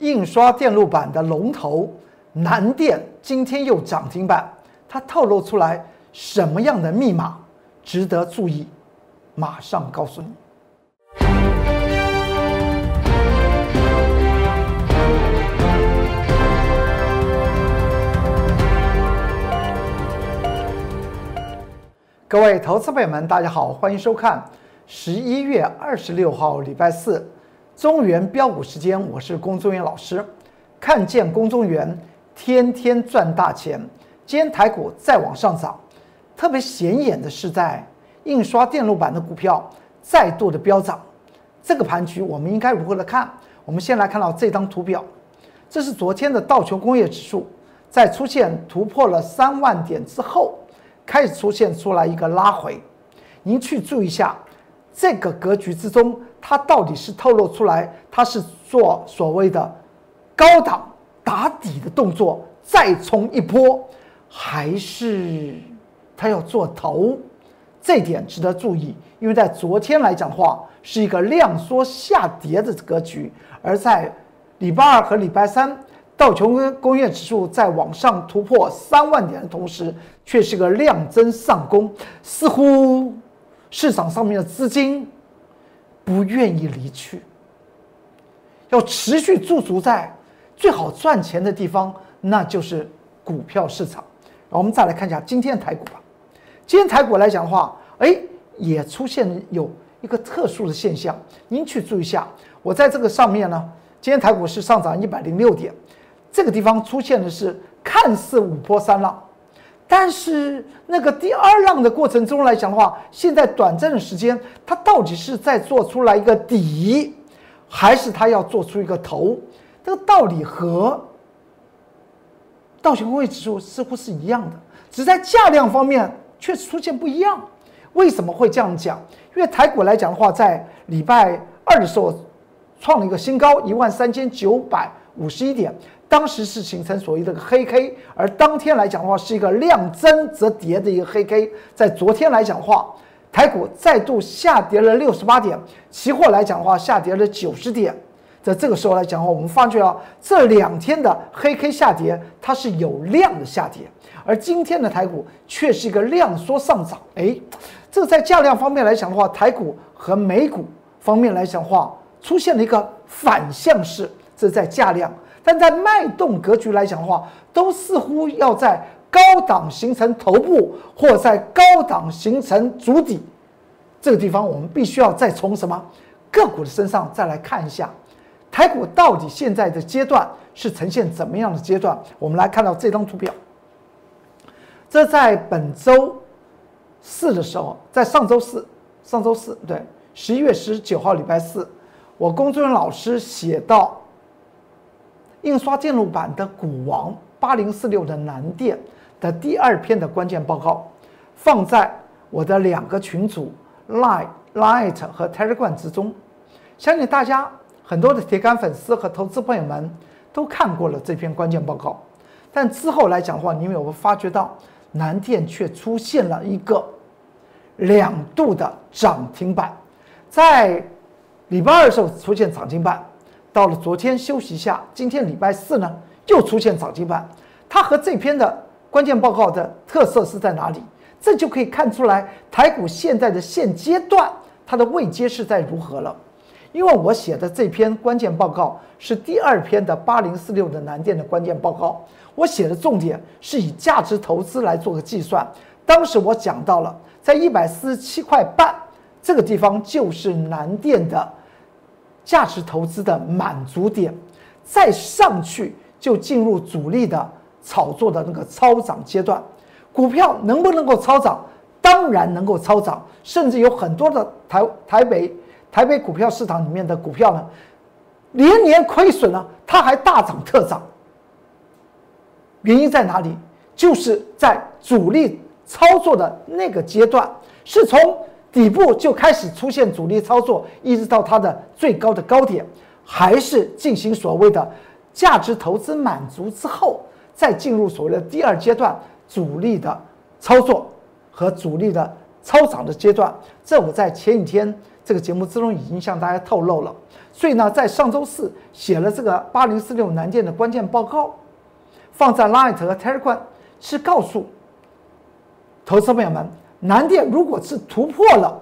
印刷电路板的龙头南电今天又涨停板，它透露出来什么样的密码值得注意？马上告诉你。各位投资朋友们，大家好，欢迎收看十一月二十六号礼拜四中原标股时间，我是龚宗元老师。看见龚宗元，天天赚大钱。今天台股再往上涨，特别显眼的是在印刷电路板的股票再度的飙涨。这个盘局我们应该如何来看？我们先来看到这张图表，这是昨天的道琼工业指数在出现突破了三万点之后。开始出现出来一个拉回，您去注意一下这个格局之中，它到底是透露出来它是做所谓的高档打底的动作，再冲一波，还是它要做头？这点值得注意，因为在昨天来讲的话，是一个量缩下跌的格局，而在礼拜二和礼拜三。道琼工业指数在往上突破三万点的同时，却是个量增上攻，似乎市场上面的资金不愿意离去，要持续驻足在最好赚钱的地方，那就是股票市场。我们再来看一下今天的台股吧。今天台股来讲的话，哎，也出现有一个特殊的现象，您去注意一下。我在这个上面呢，今天台股是上涨一百零六点。这个地方出现的是看似五波三浪，但是那个第二浪的过程中来讲的话，现在短暂的时间，它到底是在做出来一个底，还是它要做出一个头？这个道理和道琼工业指数似乎是一样的，只在价量方面确实出现不一样。为什么会这样讲？因为台股来讲的话，在礼拜二的时候创了一个新高，一万三千九百五十一点。当时是形成所谓的黑 K，而当天来讲的话是一个量增则跌的一个黑 K。在昨天来讲的话，台股再度下跌了六十八点，期货来讲的话下跌了九十点。在这个时候来讲的话，我们发觉啊，这两天的黑 K 下跌它是有量的下跌，而今天的台股却是一个量缩上涨。哎，这在价量方面来讲的话，台股和美股方面来讲的话出现了一个反向式，这在价量。但在脉动格局来讲的话，都似乎要在高档形成头部，或在高档形成主底，这个地方我们必须要再从什么个股的身上再来看一下，台股到底现在的阶段是呈现怎么样的阶段？我们来看到这张图表，这在本周四的时候，在上周四，上周四对，十一月十九号礼拜四，我工作人员老师写到。印刷电路板的股王八零四六的南电的第二篇的关键报告，放在我的两个群组 Line、Light 和 Telegram 之中，相信大家很多的铁杆粉丝和投资朋友们都看过了这篇关键报告。但之后来讲的话，你们有没有发觉到南电却出现了一个两度的涨停板，在礼拜二的时候出现涨停板。到了昨天休息一下，今天礼拜四呢又出现涨停板。它和这篇的关键报告的特色是在哪里？这就可以看出来台股现在的现阶段它的位阶是在如何了。因为我写的这篇关键报告是第二篇的八零四六的南电的关键报告，我写的重点是以价值投资来做个计算。当时我讲到了在一百四十七块半这个地方就是南电的。价值投资的满足点，再上去就进入主力的炒作的那个超涨阶段。股票能不能够超涨？当然能够超涨，甚至有很多的台台北台北股票市场里面的股票呢，连年亏损了，它还大涨特涨。原因在哪里？就是在主力操作的那个阶段，是从。底部就开始出现主力操作，一直到它的最高的高点，还是进行所谓的价值投资满足之后，再进入所谓的第二阶段主力的操作和主力的超涨的阶段。这我在前几天这个节目之中已经向大家透露了。所以呢，在上周四写了这个八零四六南电的关键报告，放在 Light 和 Telegram，是告诉投资朋友们，南电如果是突破了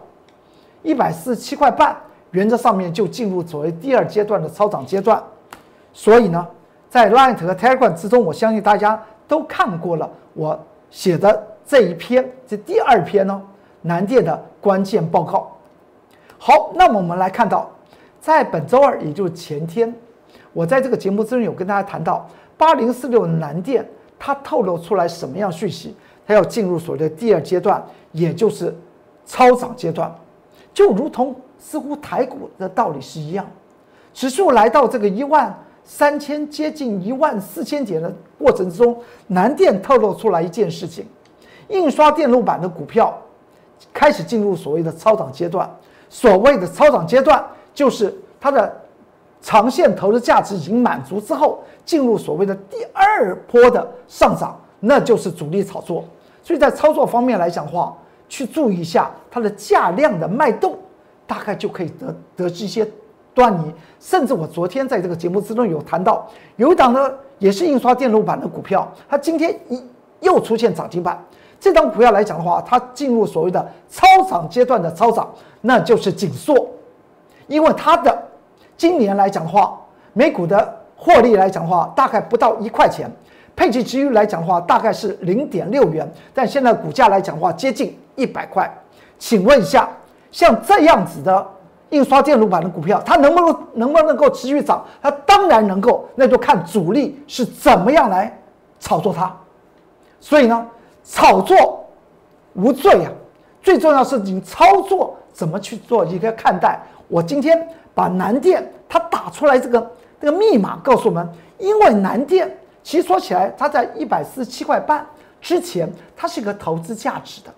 一百四十七块半，原则上面就进入所谓第二阶段的超涨阶段。所以呢，在 Light 和 Telegram 之中，我相信大家都看过了我写的这一篇，这第二篇呢，南电的关键报告。好，那么我们来看到。在本周二，也就是前天，我在这个节目之中有跟大家谈到八零四六南电，它透露出来什么样讯息？它要进入所谓的第二阶段，也就是超涨阶段，就如同似乎台股的道理是一样，指数来到这个一万三千，接近一万四千点的过程之中，南电透露出来一件事情：印刷电路板的股票开始进入所谓的超涨阶段。所谓的超涨阶段。就是它的长线投资价值已经满足之后，进入所谓的第二波的上涨，那就是主力炒作。所以在操作方面来讲的话，去注意一下它的价量的脉动，大概就可以得得知一些端倪。甚至我昨天在这个节目之中有谈到，有一档呢也是印刷电路板的股票，它今天一又出现涨停板。这张股票来讲的话，它进入所谓的超涨阶段的超涨，那就是紧缩。因为它的今年来讲的话，每股的获利来讲的话，大概不到一块钱，配置值率来讲的话，大概是零点六元，但现在股价来讲的话，接近一百块。请问一下，像这样子的印刷电路板的股票，它能不能能不能够持续涨？它当然能够，那就看主力是怎么样来炒作它。所以呢，炒作无罪啊，最重要是你操作怎么去做一个看待。我今天把南电它打出来这个这个密码告诉我们，因为南电其实说起来，它在一百四十七块半之前，它是一个投资价值的，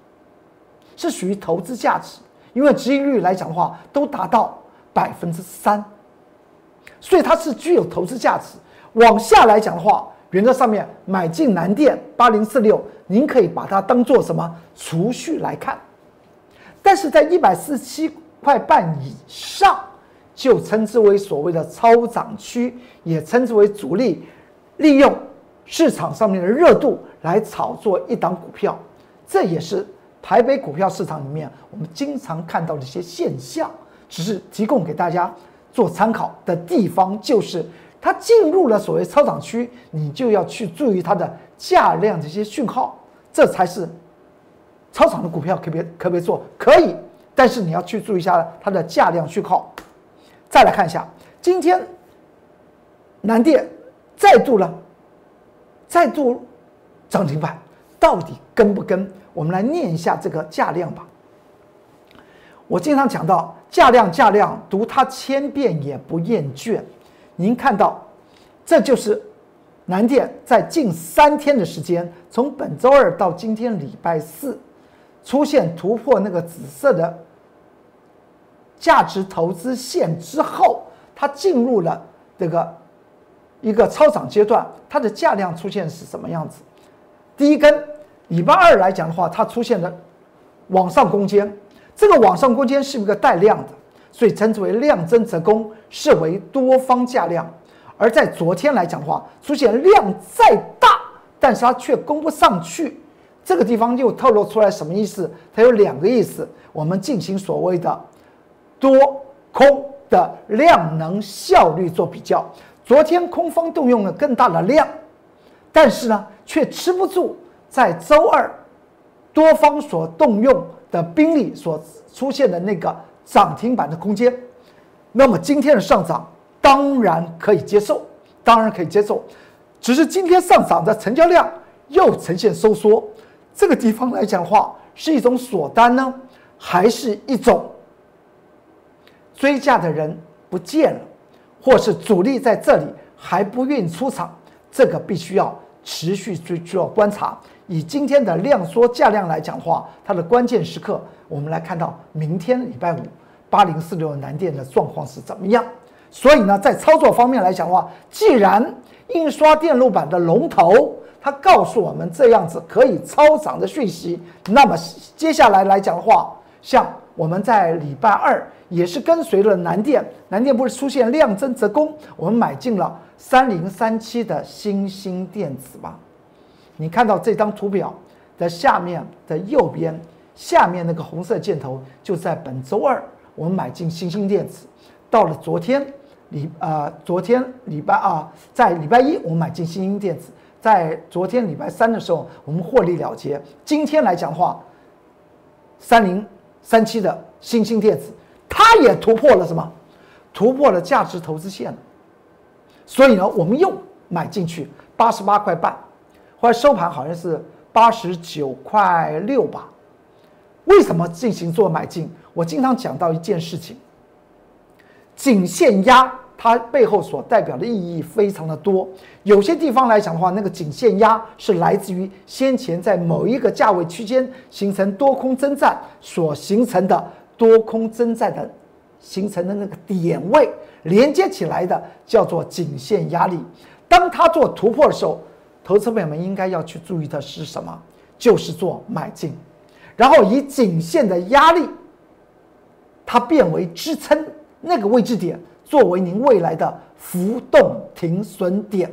是属于投资价值，因为收益率来讲的话都达到百分之三，所以它是具有投资价值。往下来讲的话，原则上面买进南电八零四六，您可以把它当做什么储蓄来看，但是在一百四十七。块半以上，就称之为所谓的超涨区，也称之为主力利用市场上面的热度来炒作一档股票。这也是台北股票市场里面我们经常看到的一些现象，只是提供给大家做参考的地方，就是它进入了所谓超涨区，你就要去注意它的价量这些讯号，这才是超涨的股票可别可不可以做？可以。但是你要去注意一下它的价量讯号。再来看一下，今天南电再度了，再度涨停板，到底跟不跟？我们来念一下这个价量吧。我经常讲到价量，价量，读它千遍也不厌倦。您看到，这就是南电在近三天的时间，从本周二到今天礼拜四，出现突破那个紫色的。价值投资线之后，它进入了这个一个超涨阶段，它的价量出现是什么样子？第一根礼拜二来讲的话，它出现了往上攻坚，这个往上攻坚是一个带量的，所以称之为量增则攻，视为多方价量。而在昨天来讲的话，出现量再大，但是它却攻不上去，这个地方又透露出来什么意思？它有两个意思，我们进行所谓的。多空的量能效率做比较，昨天空方动用了更大的量，但是呢，却吃不住在周二多方所动用的兵力所出现的那个涨停板的空间。那么今天的上涨当然可以接受，当然可以接受，只是今天上涨的成交量又呈现收缩，这个地方来讲的话，是一种锁单呢，还是一种？追价的人不见了，或是主力在这里还不愿意出场，这个必须要持续追做观察。以今天的量缩价量来讲的话，它的关键时刻，我们来看到明天礼拜五八零四六南电的状况是怎么样。所以呢，在操作方面来讲的话，既然印刷电路板的龙头它告诉我们这样子可以超涨的讯息，那么接下来来讲的话，像我们在礼拜二。也是跟随了南电，南电不是出现量增则攻，我们买进了三零三七的新兴电子吗？你看到这张图表的下面的右边，下面那个红色箭头就在本周二，我们买进新兴电子，到了昨天礼呃昨天礼拜啊，在礼拜一我们买进新兴电子，在昨天礼拜三的时候我们获利了结，今天来讲的话，三零三七的新兴电子。它也突破了什么？突破了价值投资线，所以呢，我们又买进去八十八块半，后来收盘好像是八十九块六吧。为什么进行做买进？我经常讲到一件事情，颈线压。它背后所代表的意义非常的多，有些地方来讲的话，那个颈线压是来自于先前在某一个价位区间形成多空征战所形成的多空征战的形成的那个点位连接起来的，叫做颈线压力。当它做突破的时候，投资朋友们应该要去注意的是什么？就是做买进，然后以颈线的压力，它变为支撑那个位置点。作为您未来的浮动停损点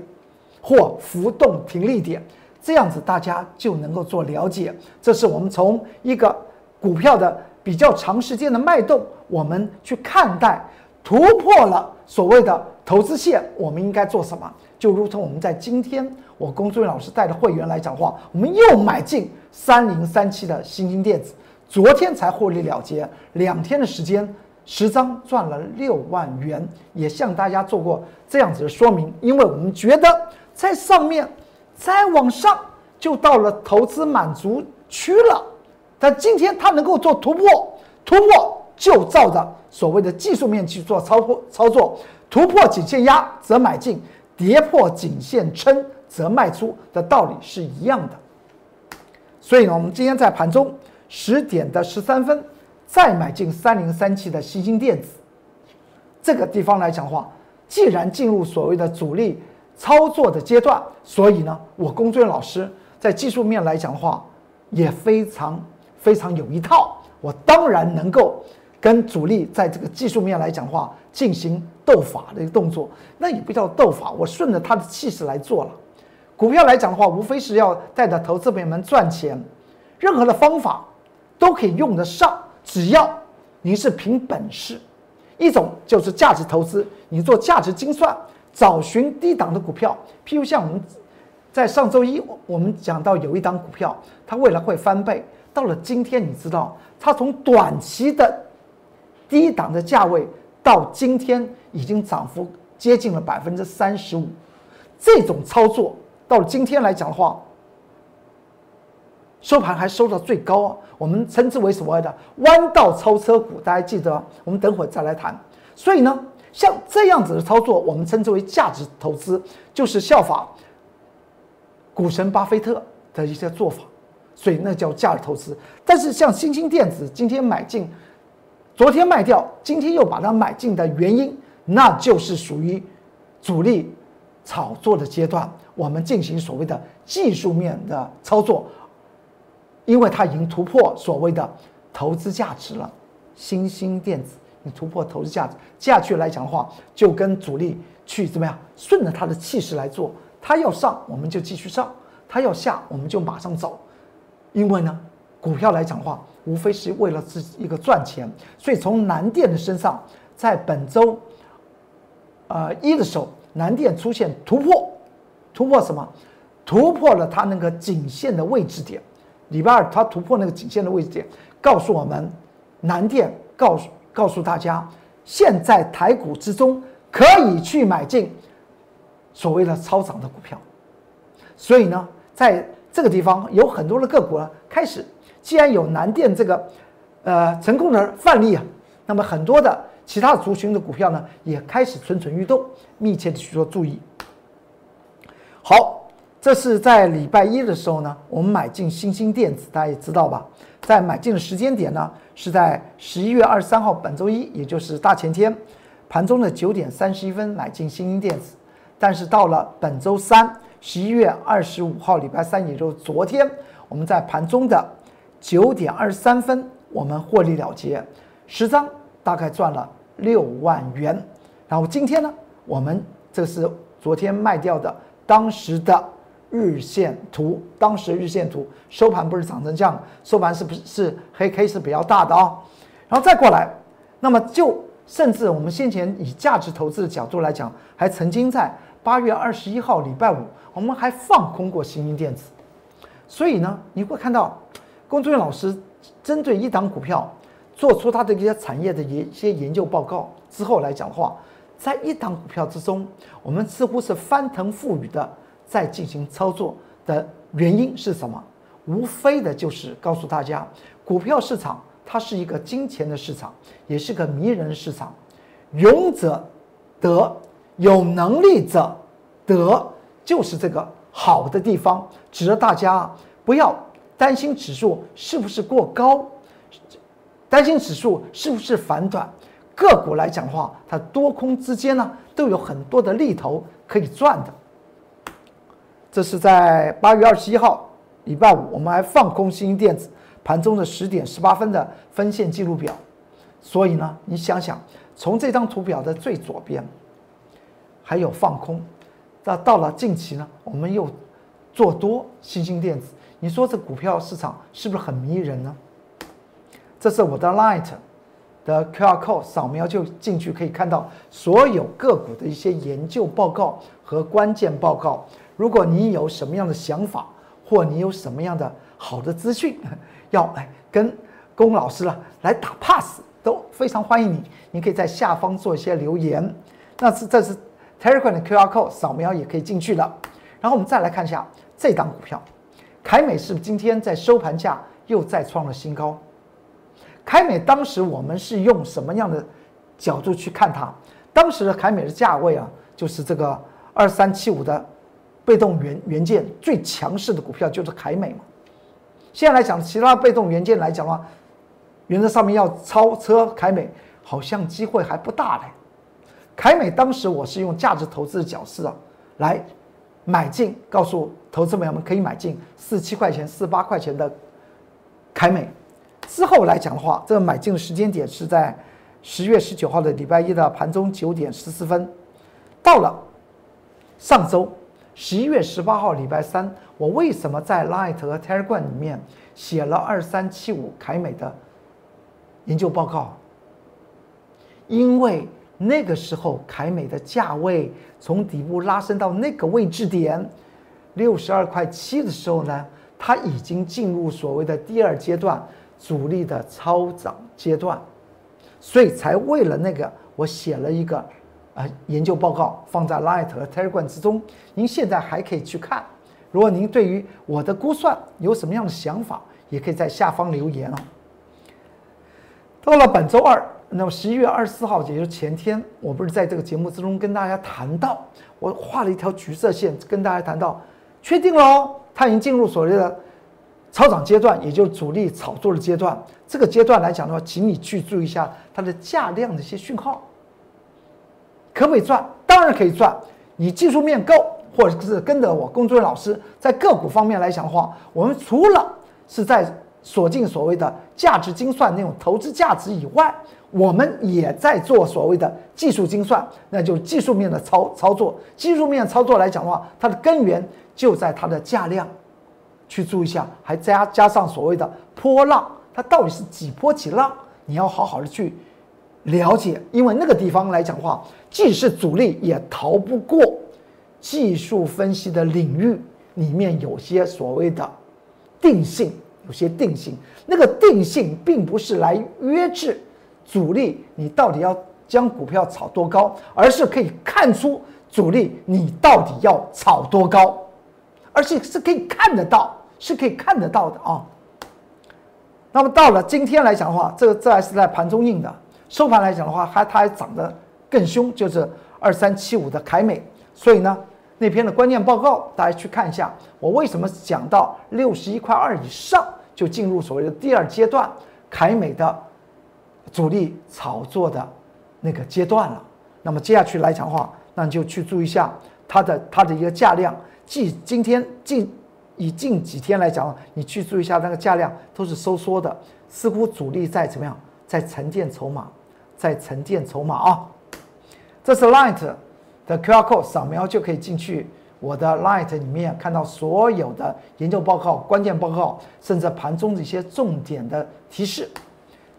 或浮动停利点，这样子大家就能够做了解。这是我们从一个股票的比较长时间的脉动，我们去看待突破了所谓的投资线，我们应该做什么？就如同我们在今天，我龚作人老师带的会员来讲话，我们又买进三零三七的新兴电子，昨天才获利了结，两天的时间。十张赚了六万元，也向大家做过这样子的说明，因为我们觉得在上面再往上就到了投资满足区了，但今天它能够做突破，突破就照着所谓的技术面去做操作，操作突破颈线压则买进，跌破颈线撑则卖出的道理是一样的。所以呢，我们今天在盘中十点的十三分。再买进三零三七的新兴电子，这个地方来讲的话，既然进入所谓的主力操作的阶段，所以呢，我龚俊老师在技术面来讲的话也非常非常有一套。我当然能够跟主力在这个技术面来讲的话进行斗法的一个动作，那也不叫斗法，我顺着他的气势来做了。股票来讲的话，无非是要带着投资朋友们赚钱，任何的方法都可以用得上。只要您是凭本事，一种就是价值投资，你做价值精算，找寻低档的股票。譬如像我们在上周一我们讲到有一档股票，它未来会翻倍，到了今天你知道，它从短期的低档的价位到今天已经涨幅接近了百分之三十五，这种操作到了今天来讲的话。收盘还收到最高啊，我们称之为所谓的弯道超车股，大家记得，我们等会再来谈。所以呢，像这样子的操作，我们称之为价值投资，就是效法股神巴菲特的一些做法，所以那叫价值投资。但是像新兴电子今天买进，昨天卖掉，今天又把它买进的原因，那就是属于主力炒作的阶段，我们进行所谓的技术面的操作。因为它已经突破所谓的投资价值了，新兴电子你突破投资价值，接下去来讲的话，就跟主力去怎么样，顺着它的气势来做，它要上我们就继续上，它要下我们就马上走，因为呢，股票来讲的话，无非是为了自己一个赚钱，所以从南电的身上，在本周，呃一的时候，南电出现突破，突破什么？突破了它那个颈线的位置点。礼拜二，它突破那个颈线的位置点，告诉我们，南电告诉告诉大家，现在台股之中可以去买进所谓的超涨的股票。所以呢，在这个地方有很多的个股呢，开始既然有南电这个呃成功的范例啊，那么很多的其他族群的股票呢，也开始蠢蠢欲动，密切的去做注意。好。这是在礼拜一的时候呢，我们买进新兴电子，大家也知道吧？在买进的时间点呢，是在十一月二十三号，本周一，也就是大前天，盘中的九点三十一分买进新兴电子。但是到了本周三，十一月二十五号，礼拜三，也就是昨天，我们在盘中的九点二十三分，我们获利了结十张，大概赚了六万元。然后今天呢，我们这是昨天卖掉的当时的日线图，当时日线图收盘不是涨成这样，收盘是不是是黑 K 是比较大的啊？然后再过来，那么就甚至我们先前以价值投资的角度来讲，还曾经在八月二十一号礼拜五，我们还放空过新兴电子。所以呢，你会看到龚作员老师针对一档股票做出他的一些产业的一些研究报告之后来讲的话。在一档股票之中，我们似乎是翻腾覆雨的在进行操作的原因是什么？无非的就是告诉大家，股票市场它是一个金钱的市场，也是个迷人市场。勇者得，有能力者得，就是这个好的地方。值得大家不要担心指数是不是过高，担心指数是不是反转。个股来讲的话，它多空之间呢都有很多的利头可以赚的。这是在八月二十一号礼拜五，我们还放空新兴电子盘中的十点十八分的分线记录表。所以呢，你想想，从这张图表的最左边还有放空，那到了近期呢，我们又做多新兴电子。你说这股票市场是不是很迷人呢？这是我的 Light。的 QR code 扫描就进去，可以看到所有个股的一些研究报告和关键报告。如果你有什么样的想法，或你有什么样的好的资讯，要来跟龚老师了来打 pass，都非常欢迎你。你可以在下方做一些留言。那是这是 Telegram 的 QR code 扫描也可以进去了。然后我们再来看一下这档股票，凯美是不是今天在收盘价又再创了新高？凯美当时我们是用什么样的角度去看它？当时的凯美的价位啊，就是这个二三七五的被动元元件最强势的股票就是凯美嘛。现在来讲，其他被动元件来讲的话，原则上面要超车凯美，好像机会还不大嘞。凯美当时我是用价值投资的角色啊来买进，告诉投资朋友们可以买进四七块钱、四八块钱的凯美。之后来讲的话，这个买进的时间点是在十月十九号的礼拜一的盘中九点十四分。到了上周十一月十八号礼拜三，我为什么在 Light 和 Telegram 里面写了二三七五凯美的研究报告？因为那个时候凯美的价位从底部拉升到那个位置点六十二块七的时候呢，它已经进入所谓的第二阶段。主力的超涨阶段，所以才为了那个，我写了一个啊研究报告，放在 Light 和 Telegram 之中。您现在还可以去看。如果您对于我的估算有什么样的想法，也可以在下方留言哦。到了本周二，那么十一月二十四号，也就是前天，我不是在这个节目之中跟大家谈到，我画了一条橘色线，跟大家谈到，确定了，它已经进入所谓的。超涨阶段，也就是主力炒作的阶段。这个阶段来讲的话，请你去注意一下它的价量的一些讯号，可不可以赚？当然可以赚。你技术面够，或者是跟着我工作人老师，在个股方面来讲的话，我们除了是在锁定所谓的价值精算那种投资价值以外，我们也在做所谓的技术精算，那就是技术面的操操作。技术面操作来讲的话，它的根源就在它的价量。去注意一下，还加加上所谓的波浪，它到底是几波几浪？你要好好的去了解，因为那个地方来讲话，既是主力，也逃不过技术分析的领域里面有些所谓的定性，有些定性。那个定性并不是来约制主力，你到底要将股票炒多高，而是可以看出主力你到底要炒多高，而且是可以看得到。是可以看得到的啊。那么到了今天来讲的话，这个这还是在盘中印的，收盘来讲的话，还它还涨得更凶，就是二三七五的凯美。所以呢，那篇的关键报告大家去看一下。我为什么讲到六十一块二以上就进入所谓的第二阶段凯美的主力炒作的那个阶段了？那么接下去来讲的话，那你就去注意一下它的它的一个价量，即今天近。以近几天来讲，你去注意一下那个价量都是收缩的，似乎主力在怎么样，在沉淀筹码，在沉淀筹码啊。这是 Light 的 QR code，扫描就可以进去我的 Light 里面看到所有的研究报告、关键报告，甚至盘中的一些重点的提示。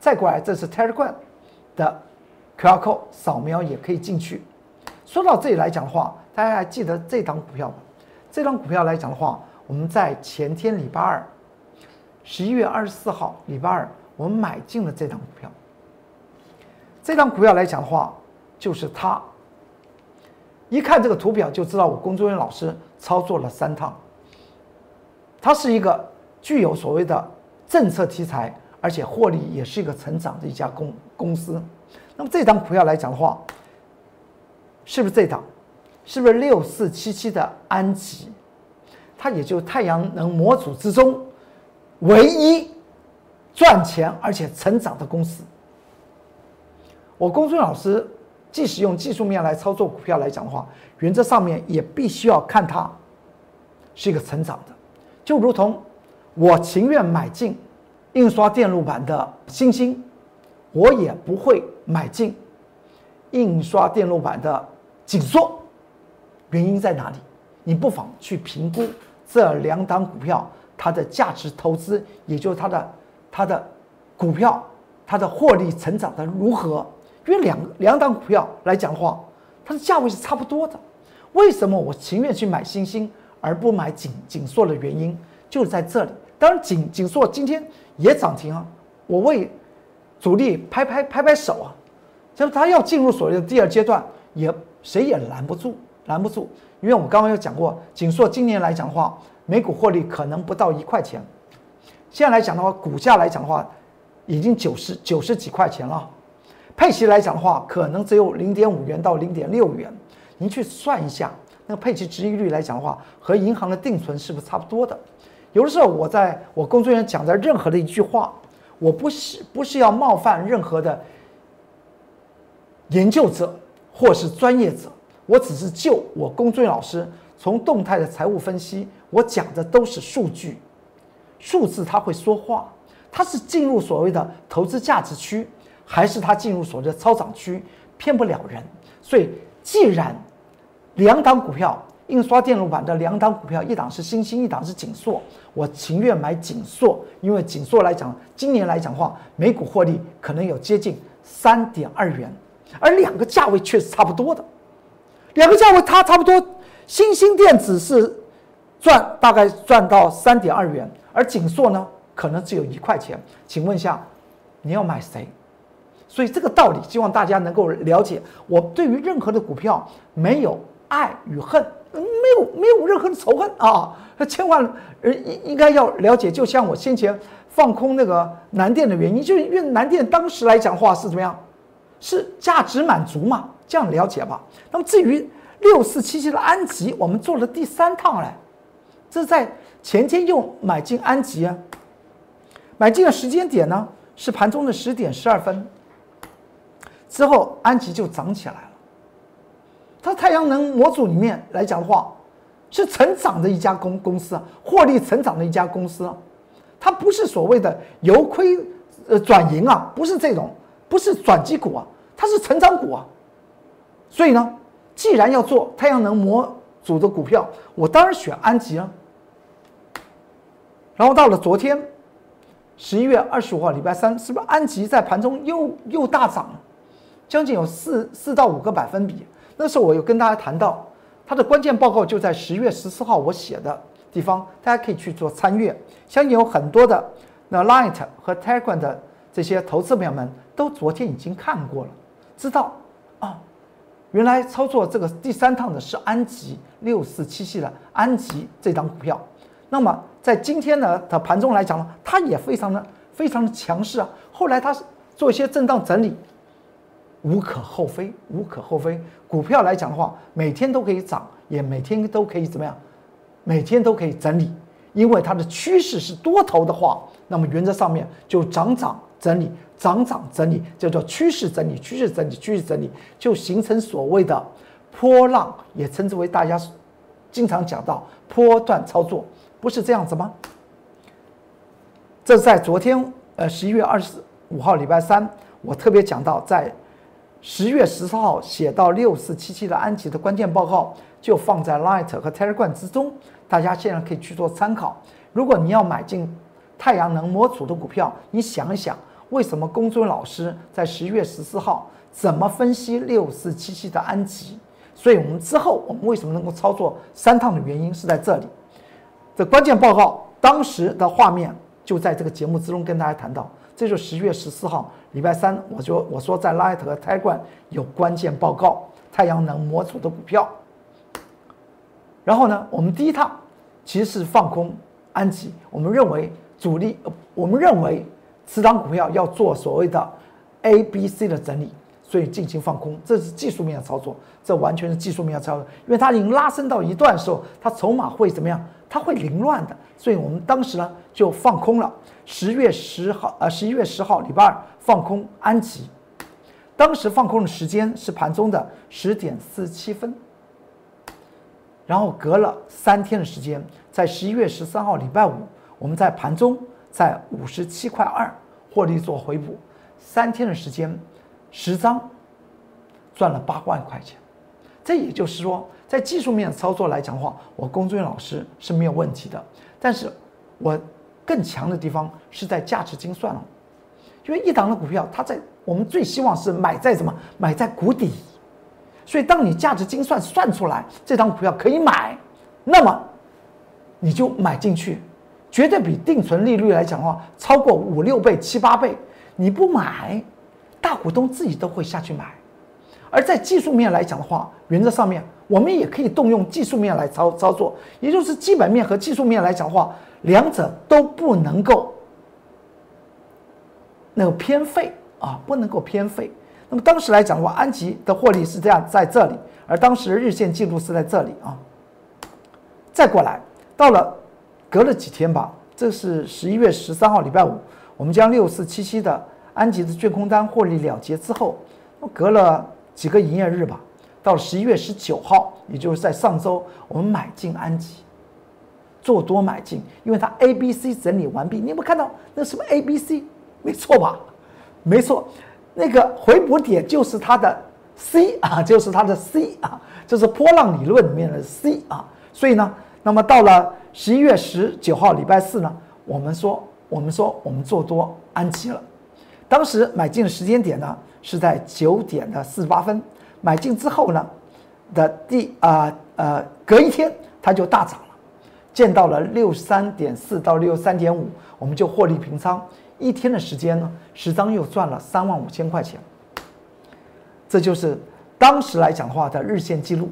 再过来，这是 Telegram 的 QR code，扫描也可以进去。说到这里来讲的话，大家还记得这档股票吗？这张股票来讲的话，我们在前天礼拜二，十一月二十四号礼拜二，我们买进了这档股票。这张股票来讲的话，就是它。一看这个图表就知道，我工作人员老师操作了三趟。它是一个具有所谓的政策题材，而且获利也是一个成长的一家公公司。那么这张股票来讲的话，是不是这档？是不是六四七七的安吉？它也就太阳能模组之中唯一赚钱而且成长的公司。我公孙老师即使用技术面来操作股票来讲的话，原则上面也必须要看它是一个成长的，就如同我情愿买进印刷电路板的星星，我也不会买进印刷电路板的紧缩。原因在哪里？你不妨去评估这两档股票它的价值投资，也就是它的它的股票它的获利成长的如何？因为两两档股票来讲的话，它的价位是差不多的。为什么我情愿去买星星而不买锦锦硕的原因，就是在这里。当然，锦锦硕今天也涨停啊，我为主力拍拍拍拍手啊，就是它要进入所谓的第二阶段，也谁也拦不住。拦不住，因为我刚刚有讲过，锦硕今年来讲的话，每股获利可能不到一块钱。现在来讲的话，股价来讲的话，已经九十九十几块钱了。配息来讲的话，可能只有零点五元到零点六元。您去算一下，那个配息值益率来讲的话，和银行的定存是不是差不多的？有的时候我在我工作人员讲的任何的一句话，我不是不是要冒犯任何的研究者或是专业者。我只是就我龚俊老师从动态的财务分析，我讲的都是数据，数字它会说话，它是进入所谓的投资价值区，还是它进入所谓的超涨区，骗不了人。所以，既然两档股票，印刷电路板的两档股票，一档是新兴，一档是锦硕，我情愿买锦硕，因为锦硕来讲，今年来讲的话，每股获利可能有接近三点二元，而两个价位却是差不多的。两个价位它差不多，新兴电子是赚大概赚到三点二元，而锦硕呢可能只有一块钱。请问一下，你要买谁？所以这个道理，希望大家能够了解。我对于任何的股票没有爱与恨，没有没有任何的仇恨啊！千万呃应应该要了解。就像我先前放空那个南电的原因，就是因为南电当时来讲话是怎么样？是价值满足嘛？这样了解吧。那么至于六四七七的安吉，我们做了第三趟了，这是在前天又买进安吉啊。买进的时间点呢是盘中的十点十二分，之后安吉就涨起来了。它太阳能模组里面来讲的话，是成长的一家公公司啊，获利成长的一家公司啊，它不是所谓的由亏呃转盈啊，不是这种，不是转机股啊，它是成长股啊。所以呢，既然要做太阳能模组的股票，我当然选安吉啊。然后到了昨天，十一月二十五号，礼拜三，是不是安吉在盘中又又大涨了，将近有四四到五个百分比？那时候我有跟大家谈到，它的关键报告就在十月十四号我写的地方，大家可以去做参阅。相信有很多的那 Light 和 Telegram 的这些投资朋友们都昨天已经看过了，知道啊。原来操作这个第三趟的是安吉六四七系的安吉这张股票，那么在今天呢的盘中来讲呢，它也非常的非常的强势啊。后来它是做一些震荡整理，无可厚非，无可厚非。股票来讲的话，每天都可以涨，也每天都可以怎么样？每天都可以整理，因为它的趋势是多头的话，那么原则上面就涨涨整理。涨涨整理叫做趋势整理，趋势整理，趋势整理，就形成所谓的波浪，也称之为大家经常讲到波段操作，不是这样子吗？这在昨天，呃，十一月二十五号礼拜三，我特别讲到，在十月十四号写到六四七七的安吉的关键报告，就放在 Light 和 Telegram 之中，大家现在可以去做参考。如果你要买进太阳能模组的股票，你想一想，为什么公孙老师在十月十四号怎么分析六四七七的安吉？所以我们之后我们为什么能够操作三趟的原因是在这里。这关键报告当时的画面就在这个节目之中跟大家谈到，这就是十月十四号礼拜三，我就我说在 Light 和 Tiger 有关键报告，太阳能模组的股票。然后呢，我们第一趟其实是放空安吉，我们认为主力，我们认为此档股票要做所谓的 A、B、C 的整理，所以进行放空，这是技术面的操作，这完全是技术面的操作，因为它已经拉升到一段时候，它筹码会怎么样？它会凌乱的，所以我们当时呢就放空了。十月十号，呃，十一月十号，礼拜二放空安吉，当时放空的时间是盘中的十点四十七分。然后隔了三天的时间，在十一月十三号礼拜五，我们在盘中在五十七块二获利做回补，三天的时间，十张赚了八万块钱。这也就是说，在技术面操作来讲的话，我龚俊老师是没有问题的。但是，我更强的地方是在价值精算了，因为一档的股票，它在我们最希望是买在什么？买在谷底。所以，当你价值精算算出来这张股票可以买，那么你就买进去，绝对比定存利率来讲的话超过五六倍、七八倍。你不买，大股东自己都会下去买。而在技术面来讲的话，原则上面我们也可以动用技术面来操操作，也就是基本面和技术面来讲的话，两者都不能够那个偏废啊，不能够偏废。那么当时来讲的话，安吉的获利是这样在这里，而当时日线记录是在这里啊。再过来，到了隔了几天吧，这是十一月十三号礼拜五，我们将六四七七的安吉的卷空单获利了结之后，隔了几个营业日吧，到十一月十九号，也就是在上周，我们买进安吉，做多买进，因为它 A、B、C 整理完毕，你有没有看到那什么 A、B、C？没错吧？没错。那个回补点就是它的 C 啊，就是它的 C 啊，就是波浪理论里面的 C 啊。所以呢，那么到了十一月十九号礼拜四呢，我们说我们说我们做多安吉了。当时买进的时间点呢是在九点的四十八分，买进之后呢的第啊呃隔一天它就大涨了，见到了六十三点四到六十三点五，我们就获利平仓。一天的时间呢，十张又赚了三万五千块钱。这就是当时来讲的话的日线记录。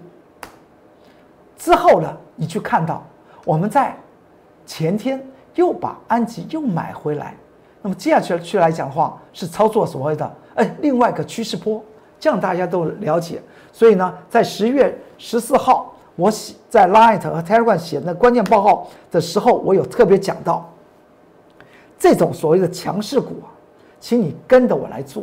之后呢，你去看到我们在前天又把安吉又买回来，那么接下去去来讲的话是操作所谓的哎另外一个趋势波，这样大家都了解。所以呢，在十月十四号我写在 Light 和 Telegram 写那关键报告的时候，我有特别讲到。这种所谓的强势股啊，请你跟着我来做，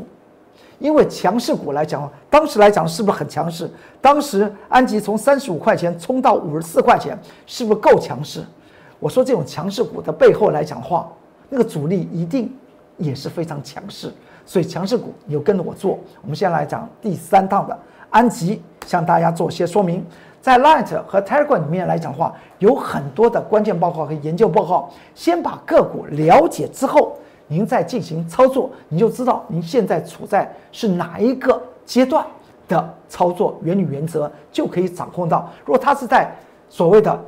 因为强势股来讲，当时来讲是不是很强势？当时安吉从三十五块钱冲到五十四块钱，是不是够强势？我说这种强势股的背后来讲话，那个主力一定也是非常强势，所以强势股你就跟着我做。我们先来讲第三趟的安吉，向大家做些说明。在 Light 和 Telegram 里面来讲的话，有很多的关键报告和研究报告。先把个股了解之后，您再进行操作，你就知道您现在处在是哪一个阶段的操作原理原则，就可以掌控到。如果它是在所谓的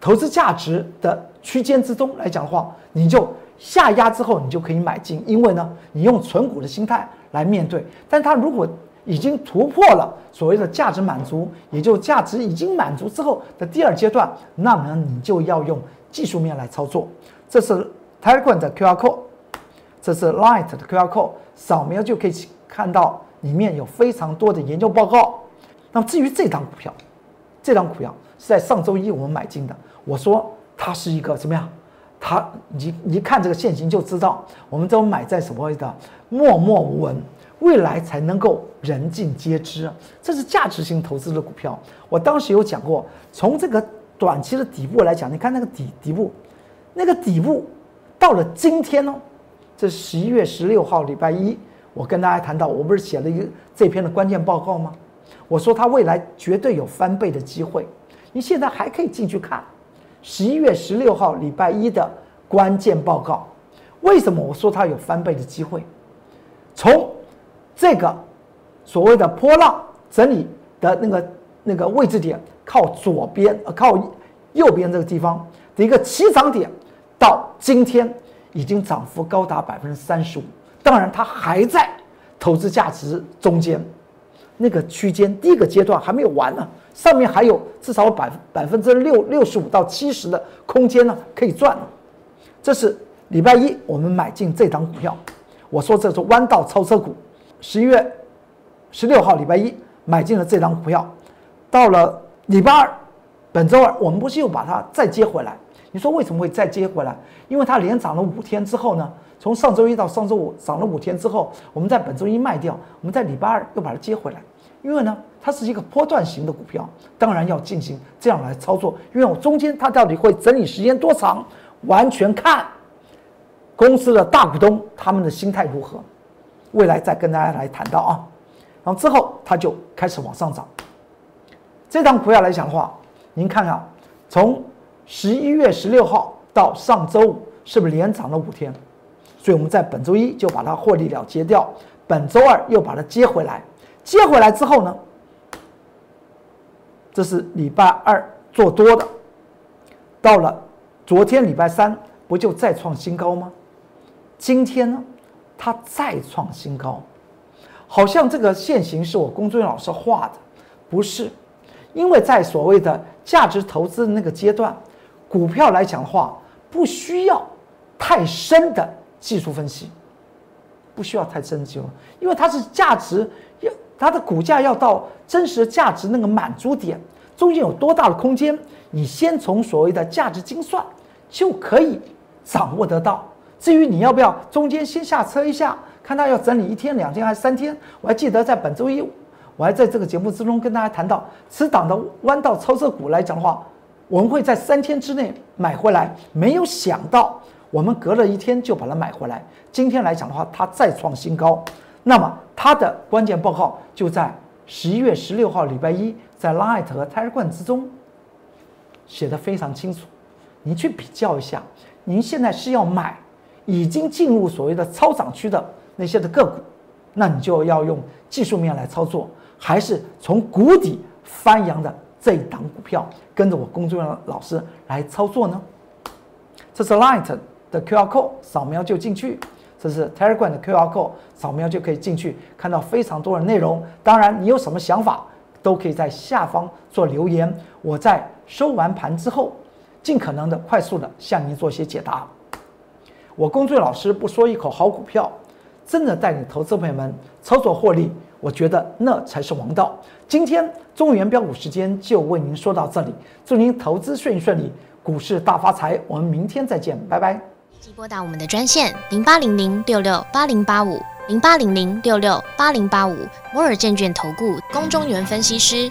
投资价值的区间之中来讲的话，你就下压之后，你就可以买进，因为呢，你用存股的心态来面对。但它如果已经突破了所谓的价值满足，也就价值已经满足之后的第二阶段，那么你就要用技术面来操作。这是 Telegram 的 QR code，这是 Light 的 QR code，扫描就可以看到里面有非常多的研究报告。那么至于这张股票，这张股票是在上周一我们买进的，我说它是一个怎么样？它你一看这个线型就知道，我们都买在什么位的默默无闻。未来才能够人尽皆知，这是价值型投资的股票。我当时有讲过，从这个短期的底部来讲，你看那个底底部，那个底部到了今天呢，这十一月十六号礼拜一，我跟大家谈到，我不是写了一个这篇的关键报告吗？我说它未来绝对有翻倍的机会。你现在还可以进去看十一月十六号礼拜一的关键报告。为什么我说它有翻倍的机会？从这个所谓的波浪整理的那个那个位置点，靠左边呃靠右边这个地方的一个起涨点，到今天已经涨幅高达百分之三十五。当然，它还在投资价值中间那个区间，第一个阶段还没有完呢，上面还有至少百百分之六六十五到七十的空间呢，可以赚。这是礼拜一我们买进这档股票，我说这是弯道超车股。十一月十六号礼拜一买进了这档股票，到了礼拜二，本周二我们不是又把它再接回来？你说为什么会再接回来？因为它连涨了五天之后呢？从上周一到上周五涨了五天之后，我们在本周一卖掉，我们在礼拜二又把它接回来。因为呢，它是一个波段型的股票，当然要进行这样来操作。因为我中间它到底会整理时间多长，完全看公司的大股东他们的心态如何。未来再跟大家来谈到啊，然后之后它就开始往上涨。这张股票来讲的话，您看看，从十一月十六号到上周五，是不是连涨了五天？所以我们在本周一就把它获利了结掉，本周二又把它接回来，接回来之后呢，这是礼拜二做多的，到了昨天礼拜三不就再创新高吗？今天呢，它再创新高，好像这个线型是我龚俊老师画的，不是，因为在所谓的价值投资的那个阶段，股票来讲的话，不需要太深的。技术分析不需要太深究，因为它是价值要它的股价要到真实的价值那个满足点，中间有多大的空间，你先从所谓的价值精算就可以掌握得到。至于你要不要中间先下车一下，看它要整理一天、两天还是三天，我还记得在本周一，我还在这个节目之中跟大家谈到，此档的弯道超车股来讲的话，我们会在三天之内买回来，没有想到。我们隔了一天就把它买回来。今天来讲的话，它再创新高。那么它的关键报告就在十一月十六号礼拜一，在 Light 和 t i g e r 之中写的非常清楚。您去比较一下，您现在是要买已经进入所谓的超涨区的那些的个股，那你就要用技术面来操作，还是从谷底翻扬的这一档股票，跟着我工作人员老师来操作呢？这是 Light。的 QR code 扫描就进去，这是 Telegram 的 QR code 扫描就可以进去，看到非常多的内容。当然，你有什么想法，都可以在下方做留言。我在收完盘之后，尽可能的快速的向您做一些解答。我工作老师不说一口好股票，真的带领投资朋友们操作获利，我觉得那才是王道。今天中原标股时间就为您说到这里，祝您投资顺顺利，股市大发财。我们明天再见，拜拜。即拨打我们的专线零八零零六六八零八五零八零零六六八零八五摩尔证券投顾龚中原分析师。